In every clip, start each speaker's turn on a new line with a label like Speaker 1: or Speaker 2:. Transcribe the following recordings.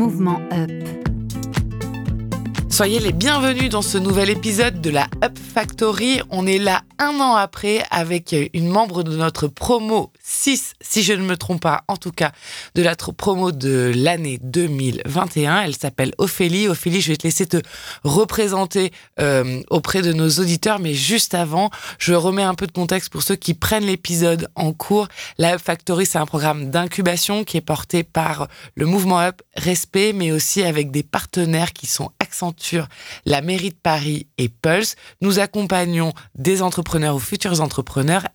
Speaker 1: Mouvement Up.
Speaker 2: Soyez les bienvenus dans ce nouvel épisode de la Up Factory. On est là un an après avec une membre de notre promo 6, si je ne me trompe pas, en tout cas de la promo de l'année 2021. Elle s'appelle Ophélie. Ophélie, je vais te laisser te représenter euh, auprès de nos auditeurs, mais juste avant, je remets un peu de contexte pour ceux qui prennent l'épisode en cours. La Up Factory, c'est un programme d'incubation qui est porté par le mouvement Up Respect, mais aussi avec des partenaires qui sont Accenture, la mairie de Paris et Pulse. Nous accompagnons des entrepreneurs ou futurs entrepreneurs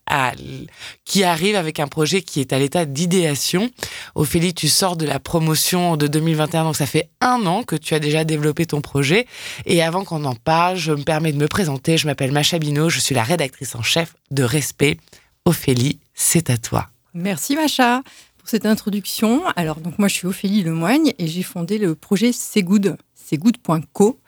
Speaker 2: qui arrivent avec un projet qui est à l'état d'idéation. Ophélie, tu sors de la promotion de 2021, donc ça fait un an que tu as déjà développé ton projet. Et avant qu'on en parle, je me permets de me présenter. Je m'appelle Macha Bino, je suis la rédactrice en chef de Respect. Ophélie, c'est à toi.
Speaker 3: Merci Macha pour cette introduction. Alors, donc moi, je suis Ophélie Lemoigne et j'ai fondé le projet C'est Good. C'est Good.co.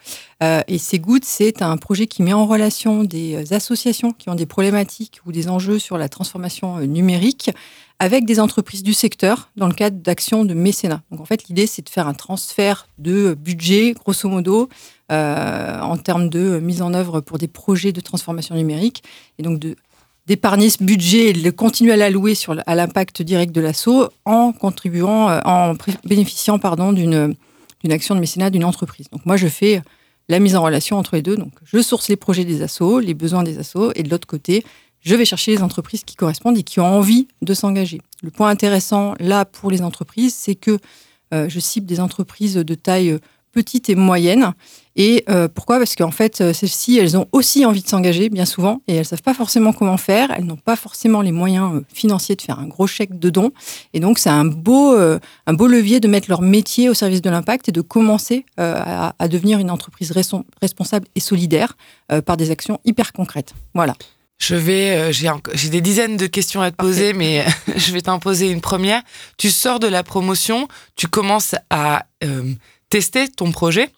Speaker 3: Euh, et C'est c'est un projet qui met en relation des associations qui ont des problématiques ou des enjeux sur la transformation euh, numérique avec des entreprises du secteur dans le cadre d'actions de mécénat. Donc en fait, l'idée, c'est de faire un transfert de budget, grosso modo, euh, en termes de mise en œuvre pour des projets de transformation numérique, et donc d'épargner ce budget et de continuer à l'allouer sur à l'impact direct de l'assaut en contribuant, euh, en bénéficiant pardon d'une d'une action de mécénat d'une entreprise. Donc moi je fais la mise en relation entre les deux. Donc je source les projets des assos, les besoins des assos, et de l'autre côté je vais chercher les entreprises qui correspondent et qui ont envie de s'engager. Le point intéressant là pour les entreprises, c'est que euh, je cible des entreprises de taille petites et moyennes. Et euh, pourquoi? Parce qu'en fait, euh, celles-ci, elles ont aussi envie de s'engager, bien souvent, et elles ne savent pas forcément comment faire. Elles n'ont pas forcément les moyens euh, financiers de faire un gros chèque de don. Et donc, c'est un beau, un beau levier de mettre leur métier au service de l'impact et de commencer à, à, devenir une entreprise responsable et solidaire par des actions hyper concrètes. Voilà.
Speaker 2: Je vais, j'ai des dizaines de questions à te poser, mais je vais t'en poser une première. Tu sors de la promotion, tu commences à tester ton projet.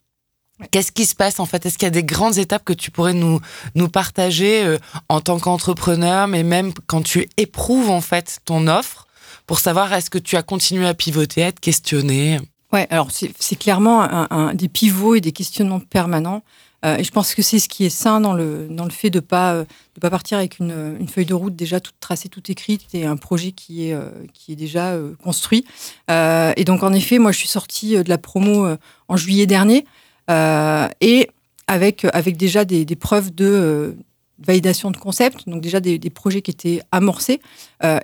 Speaker 2: Qu'est-ce qui se passe en fait? Est-ce qu'il y a des grandes étapes que tu pourrais nous, nous partager euh, en tant qu'entrepreneur, mais même quand tu éprouves en fait ton offre, pour savoir est-ce que tu as continué à pivoter, à te questionner?
Speaker 3: Ouais, alors c'est clairement un, des pivots et des questionnements permanents. Euh, et je pense que c'est ce qui est sain dans le, dans le fait de ne pas, euh, de pas partir avec une, une, feuille de route déjà toute tracée, toute écrite et un projet qui est, euh, qui est déjà construit. et donc, en effet, moi, je suis sortie de la promo en juillet dernier et avec, avec déjà des, des preuves de validation de concept, donc déjà des, des projets qui étaient amorcés.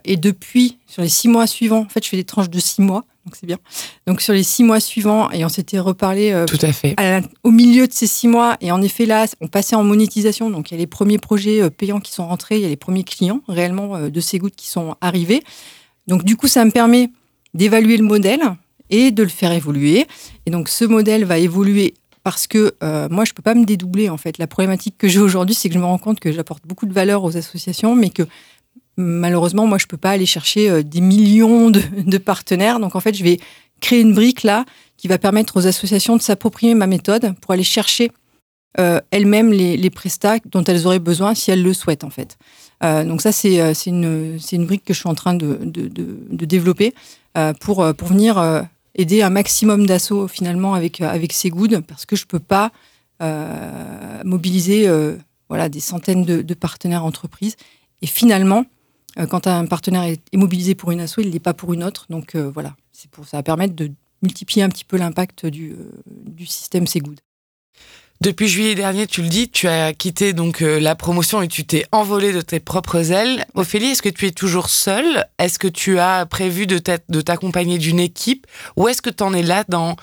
Speaker 3: et depuis, sur les six mois suivants, en fait, je fais des tranches de six mois donc c'est bien. Donc sur les six mois suivants, et on s'était reparlé
Speaker 2: euh, Tout à fait.
Speaker 3: au milieu de ces six mois, et en effet là, on passait en monétisation, donc il y a les premiers projets euh, payants qui sont rentrés, il y a les premiers clients réellement euh, de ces gouttes qui sont arrivés. Donc du coup, ça me permet d'évaluer le modèle et de le faire évoluer. Et donc ce modèle va évoluer parce que moi, je ne peux pas me dédoubler en fait. La problématique que j'ai aujourd'hui, c'est que je me rends compte que j'apporte beaucoup de valeur aux associations, mais que malheureusement, moi, je peux pas aller chercher euh, des millions de, partenaires. Donc, en fait, je vais créer une brique là qui va permettre aux associations de s'approprier ma méthode pour aller chercher euh, elles-mêmes les, les prestats dont elles auraient besoin si elles le souhaitent, en fait. Euh, donc, ça, c'est une, brique que je suis en train de, développer pour, venir aider un maximum d'assauts, finalement, avec, avec ces goods, parce que je peux pas mobiliser voilà, des centaines de, partenaires entreprises. Et finalement, quand un partenaire est mobilisé pour une asso, il n'est pas pour une autre. Donc euh, voilà, c'est pour ça va permettre de multiplier un petit peu l'impact du, euh, du système Good.
Speaker 2: Depuis juillet dernier, tu le dis, tu as quitté donc la promotion et tu t'es envolé de tes propres ailes. Ophélie, est-ce que tu es toujours seule? Est-ce que tu as prévu de t'accompagner d'une équipe? Ou est-ce que tu en es là dans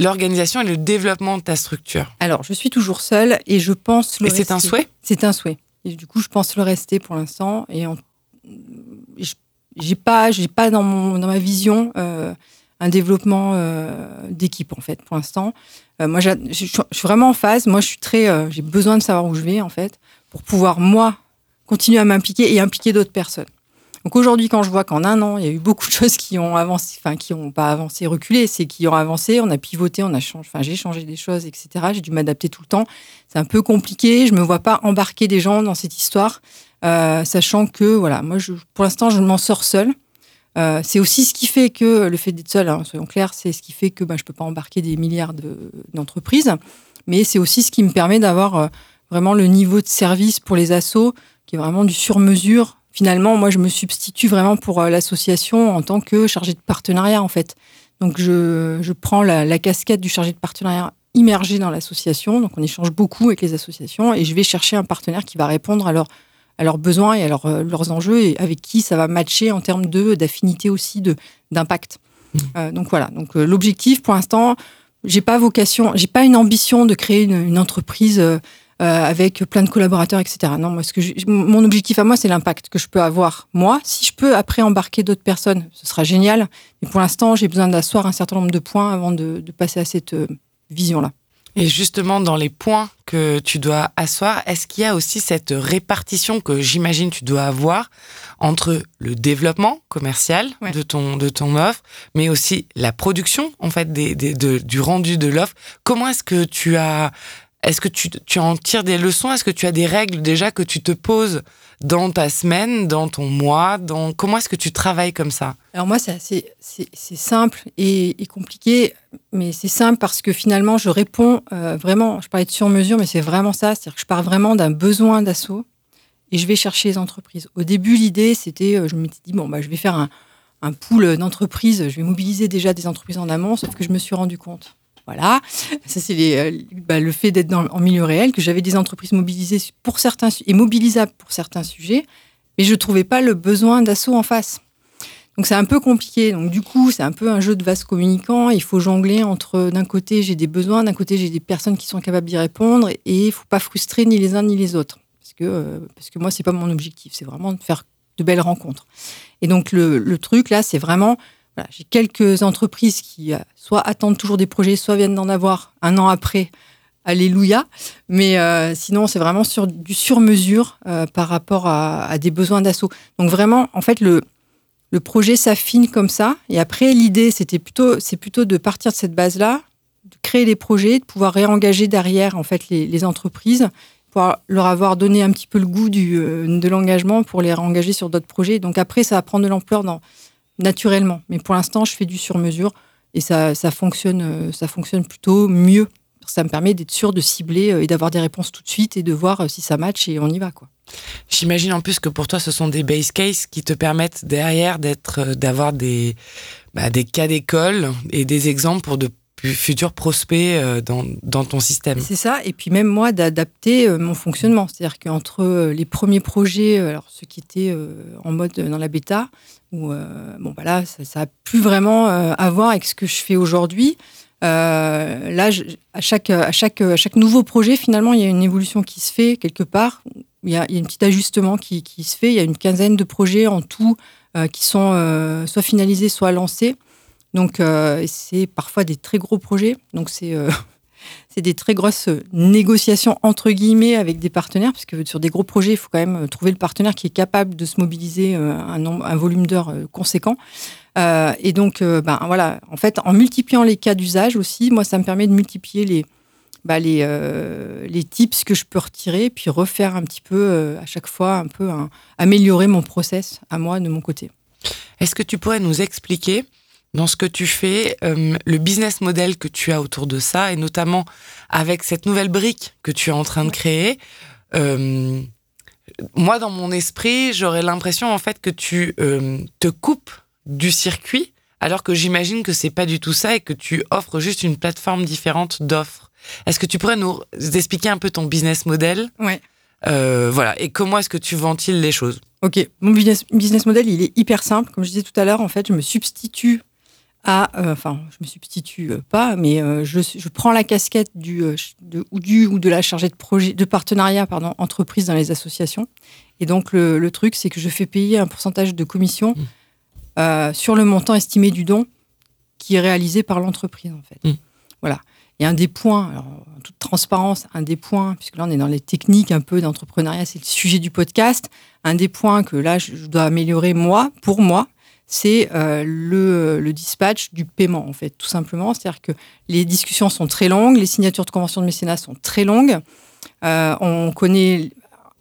Speaker 2: l'organisation et le développement de ta structure?
Speaker 3: Alors, je suis toujours seule et je pense
Speaker 2: le Et c'est un souhait?
Speaker 3: C'est un souhait. Et du coup, je pense le rester pour l'instant et en j'ai pas, j'ai pas dans, mon, dans ma vision euh, un développement euh, d'équipe en fait pour l'instant. Euh, moi, je suis vraiment en phase. Moi, je suis très, j'ai besoin de savoir où je vais en fait pour pouvoir moi continuer à m'impliquer et impliquer d'autres personnes. Donc aujourd'hui, quand je vois qu'en un an, il y a eu beaucoup de choses qui ont avancé, enfin qui n'ont pas avancé, reculé, c'est qui ont avancé, on a pivoté, on a changé, enfin j'ai changé des choses, etc. J'ai dû m'adapter tout le temps. C'est un peu compliqué. Je me vois pas embarquer des gens dans cette histoire. Euh, sachant que voilà, moi, pour l'instant, je m'en sors seule. Euh, c'est aussi ce qui fait que le fait d'être seul, hein, soyons clairs, c'est ce qui fait que bah, je ne peux pas embarquer des milliards d'entreprises. mais c'est aussi ce qui me permet d'avoir euh, vraiment le niveau de service pour les assos qui est vraiment du sur-mesure. Finalement, moi, je me substitue vraiment pour l'association en tant que chargé de partenariat, en fait. Donc, je, je prends la, casquette du chargé de partenariat immergé dans l'association. Donc, on échange beaucoup avec les associations et je vais chercher un partenaire qui va répondre à à leurs besoins et à leur, euh, leurs enjeux et avec qui ça va matcher en termes de d'affinité aussi de d'impact. Mmh. Euh, donc voilà. Donc euh, l'objectif pour l'instant, j'ai pas vocation, j'ai pas une ambition de créer une, entreprise avec plein de collaborateurs, etc. Non, moi ce que mon objectif à moi c'est l'impact que je peux avoir moi. Si je peux après embarquer d'autres personnes, ce sera génial. Mais pour l'instant, j'ai besoin d'asseoir un certain nombre de points avant de, de passer à cette vision là.
Speaker 2: Et justement, dans les points que tu dois asseoir, est-ce qu'il y a aussi cette répartition que j'imagine tu dois avoir entre le développement commercial de, ton, de ton offre, mais aussi la production, en fait, des, des, du rendu de l'offre? Comment est-ce que tu as est-ce que tu, tu, en tires des leçons? Est-ce que tu as des règles déjà que tu te poses dans ta semaine, dans ton mois dans... Comment est-ce que tu travailles comme ça?
Speaker 3: Alors moi, c'est c'est simple et, compliqué, mais c'est simple parce que finalement, je réponds euh, vraiment, je parlais de sur-mesure, mais c'est vraiment ça, c'est-à-dire que je pars vraiment d'un besoin d'assaut et je vais chercher les entreprises. Au début, l'idée, c'était, euh, je me suis dit, bon, bah, je vais faire un, un pool d'entreprises, je vais mobiliser déjà des entreprises en amont, sauf que je me suis rendu compte voilà, ça c'est euh, bah, le fait d'être en milieu réel, que j'avais des entreprises mobilisées pour certains et mobilisables pour certains sujets, mais je ne trouvais pas le besoin d'assaut en face. Donc c'est un peu compliqué. Donc du coup, c'est un peu un jeu de vase communicant. Il faut jongler entre d'un côté j'ai des besoins, d'un côté j'ai des personnes qui sont capables d'y répondre, et il faut pas frustrer ni les uns ni les autres, parce que euh, parce que moi pas mon objectif. C'est vraiment de faire de belles rencontres. Et donc le, le truc là, c'est vraiment j'ai quelques entreprises qui euh, soit attendent toujours des projets, soit viennent d'en avoir un an après. Alléluia. Mais euh, sinon, c'est vraiment sur du sur-mesure euh, par rapport à, des besoins d'assaut. Donc vraiment, en fait, le, le projet s'affine comme ça. Et après, l'idée, c'était plutôt, c'est plutôt de partir de cette base-là, de créer des projets, de pouvoir réengager derrière en fait les, entreprises, pouvoir leur avoir donné un petit peu le goût de l'engagement pour les réengager sur d'autres projets. Donc après, ça va prendre de l'ampleur dans naturellement. Mais pour l'instant, je fais du sur-mesure et ça, ça, fonctionne, euh, ça fonctionne plutôt mieux. Ça me permet d'être sûr de cibler euh, et d'avoir des réponses tout de suite et de voir euh, si ça match et on y va. quoi.
Speaker 2: J'imagine en plus que pour toi, ce sont des base cases qui te permettent derrière d'être, d'avoir des, bah, des cas d'école et des exemples pour de futurs prospects dans, dans, ton système.
Speaker 3: C'est ça, et puis même moi d'adapter mon fonctionnement. C'est-à-dire qu'entre les premiers projets, alors ceux qui étaient en mode dans la bêta, où euh, bon, bah ça n'a plus vraiment euh, à voir avec ce que je fais aujourd'hui. Euh, là, à, chaque, à, chaque, à chaque nouveau projet, finalement, il y a une évolution qui se fait quelque part. Il y a, il y un petit ajustement qui, se fait. Il y a une quinzaine de projets en tout qui sont soit finalisés, soit lancés. Donc, c'est parfois des très gros projets. Donc, c'est c'est des très grosses négociations entre guillemets avec des partenaires, parce que sur des gros projets, il faut quand même trouver le partenaire qui est capable de se mobiliser euh, un, un volume d'heures euh, conséquent. Euh, et donc, ben voilà, en fait, en multipliant les cas d'usage aussi, moi, ça me permet de multiplier les, bah, les, les tips que je peux retirer, puis refaire un petit peu à chaque fois, un peu améliorer mon process à moi de mon côté.
Speaker 2: Est-ce que tu pourrais nous expliquer dans ce que tu fais, euh, le business model que tu as autour de ça, et notamment avec cette nouvelle brique que tu es en train de créer. Euh, moi, dans mon esprit, j'aurais l'impression en fait que tu euh, te coupes du circuit, alors que j'imagine que c'est pas du tout ça et que tu offres juste une plateforme différente d'offres. Est-ce que tu pourrais nous expliquer un peu ton business model?
Speaker 3: Ouais.
Speaker 2: voilà. Et comment est-ce que tu ventiles les choses?
Speaker 3: Ok, mon business, business model, il est hyper simple. Comme je disais tout à l'heure, en fait, je me substitue euh, enfin, je me substitue euh, pas, mais euh, je, je, prends la casquette du, de, ou du ou de la chargée de projet, de partenariat, pardon, entreprise dans les associations. Et donc le, le truc, c'est que je fais payer un pourcentage de commission mmh. sur le montant estimé du don qui est réalisé par l'entreprise, en fait. Mmh. Voilà. Et un des points, alors, en toute transparence, un des points, puisque là on est dans les techniques un peu d'entrepreneuriat, c'est le sujet du podcast. Un des points que là je dois améliorer moi, pour moi, c'est euh, le, dispatch du paiement, en fait, tout simplement. C'est-à-dire que les discussions sont très longues, les signatures de conventions de mécénat sont très longues. Euh, on connaît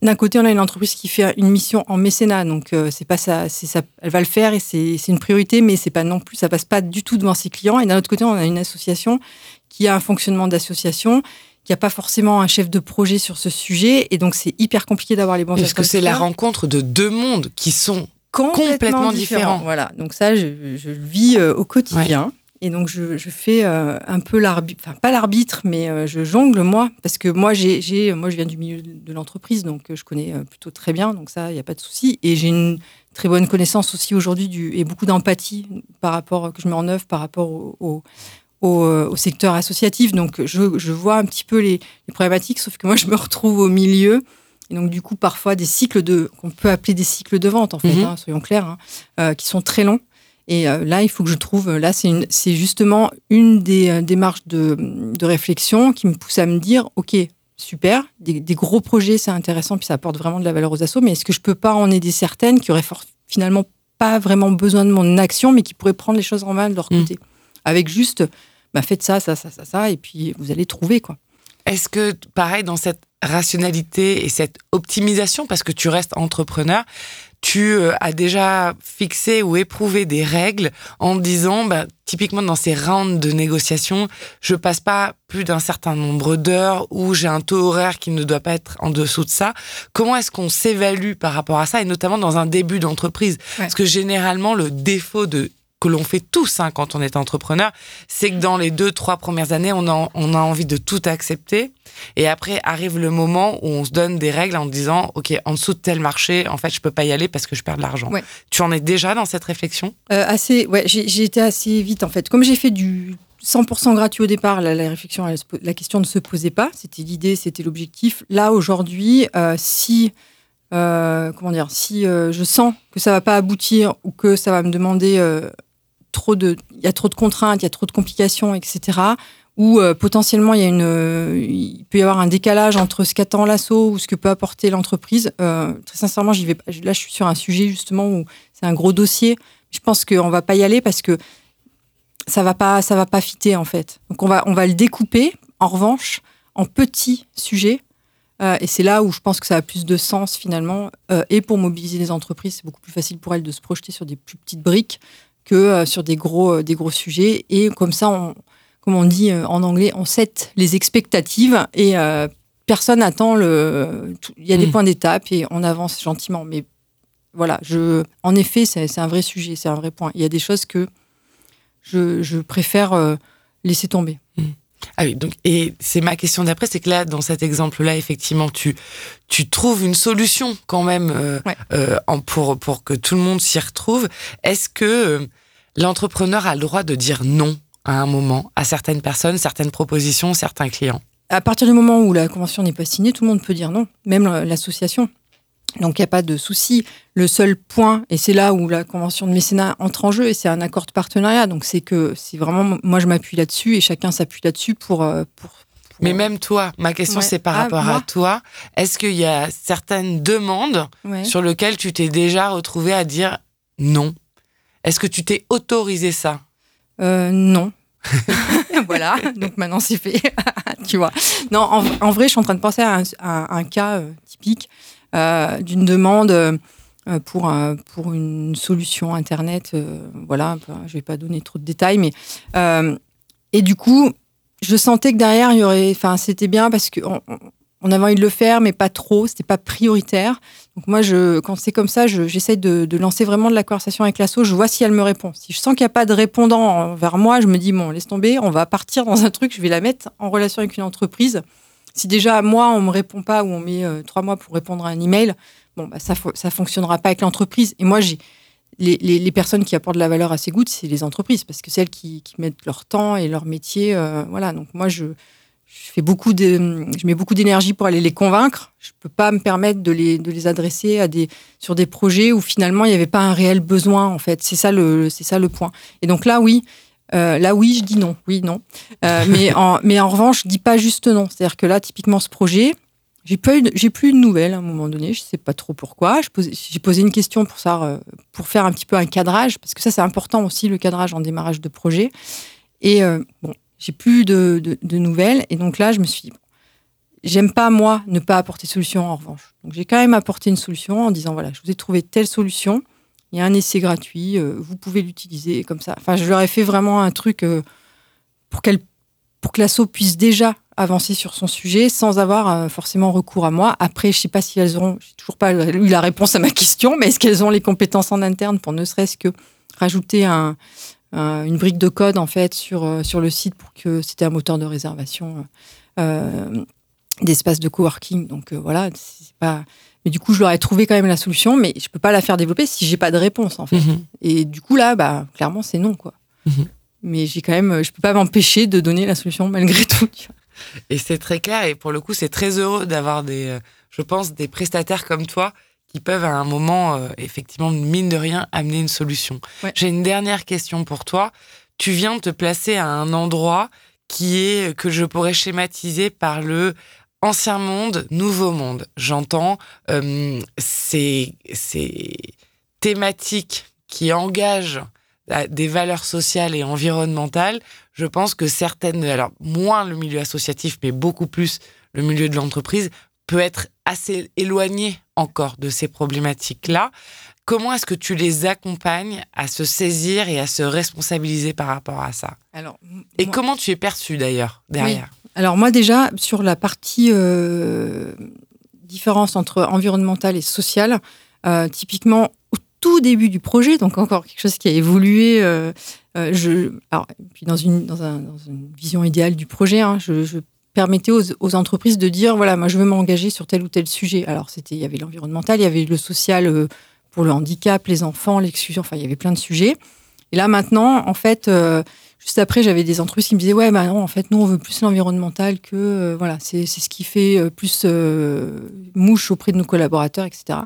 Speaker 3: d'un côté, on a une entreprise qui fait une mission en mécénat, donc euh, c'est pas ça, c'est ça, elle va le faire et c'est une priorité, mais c'est pas non plus, ça passe pas du tout devant ses clients. Et d'un autre côté, on a une association qui a un fonctionnement d'association, qui a pas forcément un chef de projet sur ce sujet, et donc c'est hyper compliqué d'avoir les bons.
Speaker 2: Parce que c'est la rencontre de deux mondes qui sont complètement, différents.
Speaker 3: Voilà, donc ça, je, le vis euh, au quotidien. Et donc, je, fais euh, un peu l'arbitre, enfin, pas l'arbitre, mais euh, je jongle, moi, parce que moi, j'ai, moi, je viens du milieu de l'entreprise, donc je connais plutôt très bien, donc ça, il n'y a pas de souci. Et j'ai une très bonne connaissance aussi aujourd'hui du, et beaucoup d'empathie par rapport, que je mets en œuvre par rapport au, au, secteur associatif. Donc, je, je, vois un petit peu les, problématiques, sauf que moi, je me retrouve au milieu. Et donc, du coup, parfois, des cycles de, qu'on peut appeler des cycles de vente, en fait, mhm. hein, soyons clairs, hein, qui sont très longs. Et euh, là, il faut que je trouve, là, c'est justement une des euh, démarches de, de, réflexion qui me pousse à me dire, OK, super, des, gros projets, c'est intéressant, puis ça apporte vraiment de la valeur aux assos, mais est-ce que je peux pas en aider certaines qui auraient finalement pas vraiment besoin de mon action, mais qui pourraient prendre les choses en main de leur mmh. côté? Avec juste, bah, faites ça, ça, ça, ça, ça, et puis vous allez trouver, quoi.
Speaker 2: Est-ce que, pareil, dans cette rationalité et cette optimisation, parce que tu restes entrepreneur, tu euh, as déjà fixé ou éprouvé des règles en disant, bah, typiquement dans ces rounds de négociation, je passe pas plus d'un certain nombre d'heures ou j'ai un taux horaire qui ne doit pas être en dessous de ça. Comment est-ce qu'on s'évalue par rapport à ça et notamment dans un début d'entreprise? Parce que généralement, le défaut de que l'on fait tous hein, quand on est entrepreneur, c'est que dans les deux, trois premières années, on a, on a envie de tout accepter. Et après arrive le moment où on se donne des règles en disant, OK, en dessous de tel marché, en fait, je peux pas y aller parce que je perds de l'argent. Tu en es déjà dans cette réflexion?
Speaker 3: Euh, Assez, ouais, j'ai été assez vite en fait. Comme j'ai fait du 100% gratuit au départ, la, réflexion, la question ne se posait pas. C'était l'idée, c'était l'objectif. Là, aujourd'hui, euh, si euh, comment dire, si je sens que ça va pas aboutir ou que ça va me demander trop de, il y a trop de contraintes, il y a trop de complications, etc. Ou euh, potentiellement il y a une, euh, il peut y avoir un décalage entre ce qu'attend l'assaut ou ce que peut apporter l'entreprise. Euh, très sincèrement, j'y vais. Là, je suis sur un sujet justement où c'est un gros dossier. Je pense qu'on va pas y aller parce que ça va pas, va pas fitter en fait. Donc on va, on va le découper. En revanche, en petits sujets. et c'est là où je pense que ça a plus de sens finalement. et pour mobiliser les entreprises, c'est beaucoup plus facile pour elles de se projeter sur des plus petites briques que euh, sur des gros, euh, des gros sujets. Et comme ça, on, comme on dit euh, en anglais, on set les expectatives et personne n'attend le. Il y a des mm. points d'étape et on avance gentiment. Mais voilà, je, en effet, c'est un vrai sujet, c'est un vrai point. Il y a des choses que je, je préfère laisser tomber. Mm.
Speaker 2: Ah oui, donc, et c'est ma question d'après, c'est que là, dans cet exemple-là, effectivement, tu, tu trouves une solution quand même euh, euh, pour, pour que tout le monde s'y retrouve. Est-ce que euh, l'entrepreneur a le droit de dire non à un moment à certaines personnes, certaines propositions, certains clients?
Speaker 3: À partir du moment où la convention n'est pas signée, tout le monde peut dire non, même l'association. Donc il n'y a pas de souci. Le seul point, et c'est là où la convention de mécénat entre en jeu, et c'est un accord de partenariat. Donc c'est que c'est vraiment, moi je m'appuie là-dessus et chacun s'appuie là-dessus pour, euh, pour,
Speaker 2: Mais même toi, ma question c'est par ah, rapport à toi. Est-ce qu'il y a certaines demandes sur lesquelles tu t'es déjà retrouvé à dire non? Est-ce que tu t'es autorisé ça?
Speaker 3: Euh, Non. voilà, donc maintenant c'est fait, tu vois. Non, en, vrai, je suis en train de penser à un, cas euh, typique. Euh, d'une demande euh, pour, pour une solution Internet. Euh, voilà, je ne vais pas donner trop de détails, mais. et du coup, je sentais que derrière, il y aurait. Enfin, c'était bien parce qu'on on avait envie de le faire, mais pas trop, c'était pas prioritaire. Donc moi, je, quand c'est comme ça, j'essaie de, de, lancer vraiment de la conversation avec l'asso. Je vois si elle me répond. Si je sens qu'il n'y a pas de répondant vers moi, je me dis bon, laisse tomber, on va partir dans un truc. Je vais la mettre en relation avec une entreprise si déjà moi on me répond pas ou on met euh, trois mois pour répondre à un email, bon bah ça ça fonctionnera pas avec l'entreprise. Et moi j'ai les, personnes qui apportent de la valeur à ces gouttes, c'est les entreprises parce que celles qui, qui, mettent leur temps et leur métier, euh, voilà. Donc moi je, je fais beaucoup de, je mets beaucoup d'énergie pour aller les convaincre. Je peux pas me permettre de les, de les adresser à des, sur des projets où finalement il n'y avait pas un réel besoin en fait. C'est ça le, c'est ça le point. Et donc là oui, euh, là, oui, je dis non. Oui, non. Euh, mais, en, mais en revanche, je dis pas juste non. C'est-à-dire que là, typiquement, ce projet, j'ai j'ai plus de nouvelles à un moment donné. Je sais pas trop pourquoi. J'ai posé une question pour ça, euh, pour faire un petit peu un cadrage, parce que ça, c'est important aussi le cadrage en démarrage de projet. Et bon, j'ai plus de, de, nouvelles. Et donc là, je me suis dit, j'aime pas, moi, ne pas apporter de solution en revanche. Donc j'ai quand même apporté une solution en disant, voilà, je vous ai trouvé telle solution, il y a un essai gratuit, euh, vous pouvez l'utiliser comme ça. Enfin, je leur ai fait vraiment un truc euh, pour, qu'elle, pour que l'asso puisse déjà avancer sur son sujet sans avoir euh, forcément recours à moi. Après, je sais pas si elles auront, j'ai toujours pas eu la réponse à ma question, mais est-ce qu'elles ont les compétences en interne pour ne serait-ce que rajouter un, une brique de code en fait sur, sur le site pour que c'était un moteur de réservation d'espace de coworking. Donc voilà, c'est pas. Mais du coup, je leur ai trouvé quand même la solution, mais je peux pas la faire développer si j'ai pas de réponse en fait.
Speaker 2: Mhm.
Speaker 3: Et du coup là, bah clairement c'est non quoi.
Speaker 2: Mhm.
Speaker 3: Mais j'ai quand même, je peux pas m'empêcher de donner la solution malgré tout. tu vois.
Speaker 2: Et c'est très clair. Et pour le coup, c'est très heureux d'avoir des, euh, je pense, des prestataires comme toi qui peuvent à un moment, euh, effectivement, mine de rien, amener une solution.
Speaker 3: Ouais.
Speaker 2: J'ai une dernière question pour toi. Tu viens de te placer à un endroit qui est que je pourrais schématiser par le ancien monde, nouveau monde. J'entends euh, ces, ces thématiques qui engagent euh, des valeurs sociales et environnementales. Je pense que certaines, alors moins le milieu associatif, mais beaucoup plus le milieu de l'entreprise, peut être assez éloigné encore de ces problématiques-là. Comment est-ce que tu les accompagnes à se saisir et à se responsabiliser par rapport à ça?
Speaker 3: Alors,
Speaker 2: Et
Speaker 3: moi-
Speaker 2: comment tu es perçu d'ailleurs derrière?
Speaker 3: Alors moi déjà, sur la partie euh, différence entre environnementale et sociale, euh, typiquement au tout début du projet, donc encore quelque chose qui a évolué, euh, je, alors, puis dans, une, dans, un- dans une vision idéale du projet, hein, je, je permettais aux, aux entreprises de dire, voilà, moi je veux m'engager sur tel ou tel sujet. Alors c'était, il y avait l'environnemental, il y avait le social pour le handicap, les enfants, l'exclusion, enfin il y avait plein de sujets. Et là maintenant, en fait, Juste après, j'avais des entreprises qui me disaient ouais, bah non, en fait, nous on veut plus l'environnemental que euh, voilà, c'est ce qui fait euh, plus euh, mouche auprès de nos collaborateurs, etc.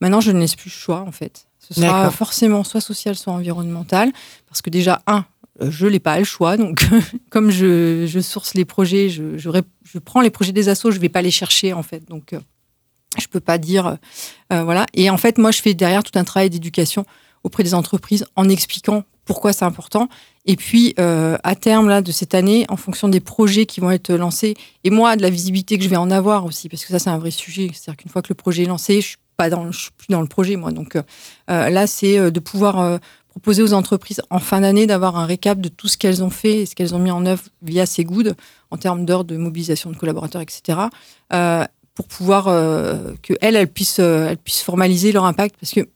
Speaker 3: Maintenant, je ne laisse plus le choix en fait. Ce sera forcément soit social, soit environnemental, parce que déjà un, je n'ai pas le choix, donc comme je, je source les projets, je, je, prends les projets des assos, je vais pas les chercher en fait, donc euh, je peux pas dire euh, voilà. Et en fait, moi, je fais derrière tout un travail d'éducation auprès des entreprises en expliquant pourquoi c'est important. Et puis, euh, à terme là, de cette année, en fonction des projets qui vont être lancés, et moi, de la visibilité que je vais en avoir aussi, parce que ça, c'est un vrai sujet. C'est-à-dire qu'une fois que le projet est lancé, je suis suis plus dans le projet, moi. Donc euh, euh, là, c'est de pouvoir proposer aux entreprises en fin d'année d'avoir un récap de tout ce qu'elles ont fait et ce qu'elles ont mis en œuvre via ces goods en termes d'heures de mobilisation de collaborateurs, etc. pour pouvoir euh, que elles, puissent, elles puissent formaliser leur impact, parce que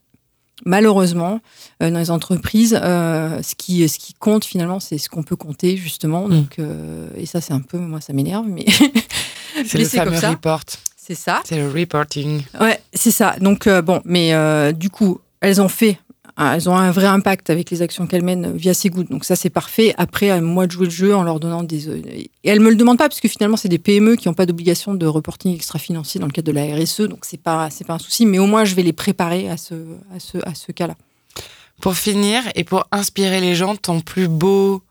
Speaker 3: malheureusement, euh, dans les entreprises, euh, ce, qui, ce qui compte finalement, c'est ce qu'on peut compter justement. Donc, euh, et ça, c'est un peu, moi, ça m'énerve, mais
Speaker 2: C'est le
Speaker 3: comme
Speaker 2: fameux
Speaker 3: ça.
Speaker 2: report.
Speaker 3: c'est ça.
Speaker 2: C'est le reporting.
Speaker 3: Ouais, c'est ça. Donc bon, mais du coup, elles ont fait, elles ont un vrai impact avec les actions qu'elles mènent via gouttes. Donc ça, c'est parfait. Après, à moi de jouer le jeu en leur donnant des. euh, Et elles me le demandent pas parce que finalement, c'est des PME qui n'ont pas d'obligation de reporting extra-financier dans le cadre de la RSE. Donc c'est pas, c'est pas un souci. Mais au moins, je vais les préparer à ce, à ce, à ce cas-là.
Speaker 2: Pour finir et pour inspirer les gens, ton plus beau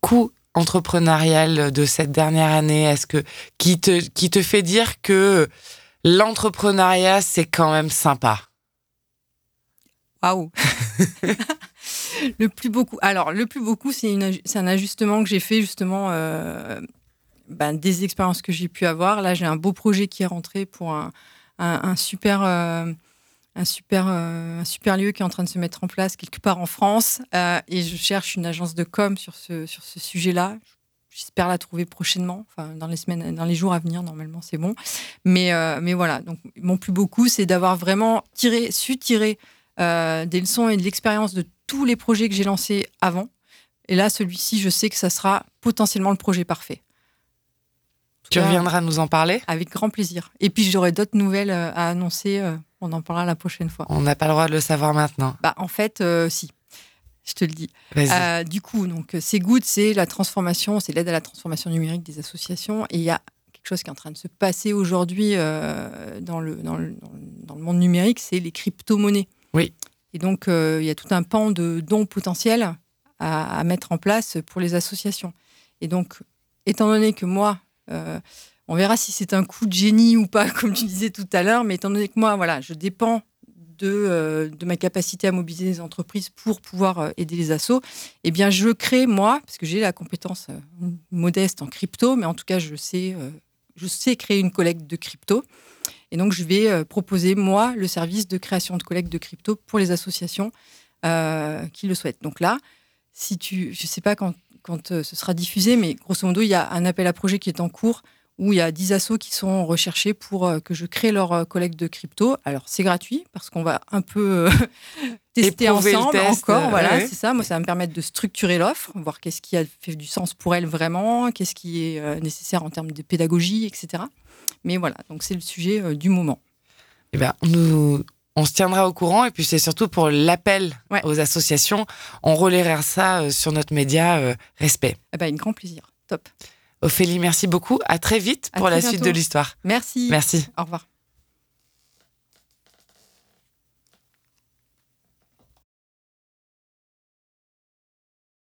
Speaker 2: coup entrepreneurial de cette dernière année, est-ce que qui te qui te fait dire que l'entrepreneuriat c'est quand même sympa?
Speaker 3: Waouh Le plus beaucoup. Alors, le plus beaucoup, c'est un ajustement que j'ai fait justement euh, ben, des expériences que j'ai pu avoir. Là, j'ai un beau projet qui est rentré pour un, un- un super. euh, un super, euh, un super lieu qui est en train de se mettre en place quelque part en France. Et je cherche une agence de com sur ce, sur ce sujet-là. J'espère la trouver prochainement, enfin dans les semaines, dans les jours à venir. Normalement, c'est bon. Mais, mais voilà. Donc, mon plus beau coup, c'est d'avoir vraiment tiré, su tirer euh, des leçons et de l'expérience de tous les projets que j'ai lancés avant. Et là, celui-ci, je sais que ça sera potentiellement le projet parfait.
Speaker 2: Tu reviendras nous en parler
Speaker 3: Avec grand plaisir. Et puis, j'aurai d'autres nouvelles euh, à annoncer. euh, on en parlera la prochaine fois.
Speaker 2: On n'a pas le droit de le savoir maintenant.
Speaker 3: Bah, en fait, euh, si. Je te le dis. Euh, du coup, donc, c'est good, c'est la transformation, c'est l'aide à la transformation numérique des associations. Et il y a quelque chose qui est en train de se passer aujourd'hui euh, dans, le, dans le- dans le monde numérique, c'est les crypto-monnaies.
Speaker 2: Oui.
Speaker 3: Et donc, euh, il y a tout un pan de dons potentiels à, mettre en place pour les associations. Et donc, étant donné que moi, euh, on verra si c'est un coup de génie ou pas, comme tu disais tout à l'heure, mais étant donné que moi, voilà, je dépends de, euh, de ma capacité à mobiliser les entreprises pour pouvoir aider les assos, eh bien, je crée, moi, parce que j'ai la compétence modeste en crypto, mais en tout cas, je sais, je sais créer une collecte de crypto. Et donc, je vais euh, proposer, moi, le service de création de collecte de crypto pour les associations euh, qui le souhaitent. Donc là, si tu, je ne sais pas quand, quand euh, ce sera diffusé, mais grosso modo, il y a un appel à projet qui est en cours où il y a 10 assos qui sont recherchés pour que je crée leur collecte de crypto. Alors, c'est gratuit parce qu'on va un peu tester ensemble encore. Voilà, c'est ça. Moi, ça va me permettre de structurer l'offre, voir qu'est-ce qui a fait du sens pour elles vraiment, qu'est-ce qui est nécessaire en termes de pédagogie, etc. Mais voilà, donc c'est le sujet euh, du moment.
Speaker 2: Eh bien, nous, on se tiendra au courant et puis c'est surtout pour l'appel aux associations. On relaiera ça euh, sur notre média euh, Respect.
Speaker 3: Eh ben, un grand plaisir. Top.
Speaker 2: Ophélie, merci beaucoup. À très vite pour la suite de l'histoire.
Speaker 3: Merci.
Speaker 2: Merci.
Speaker 3: Au revoir.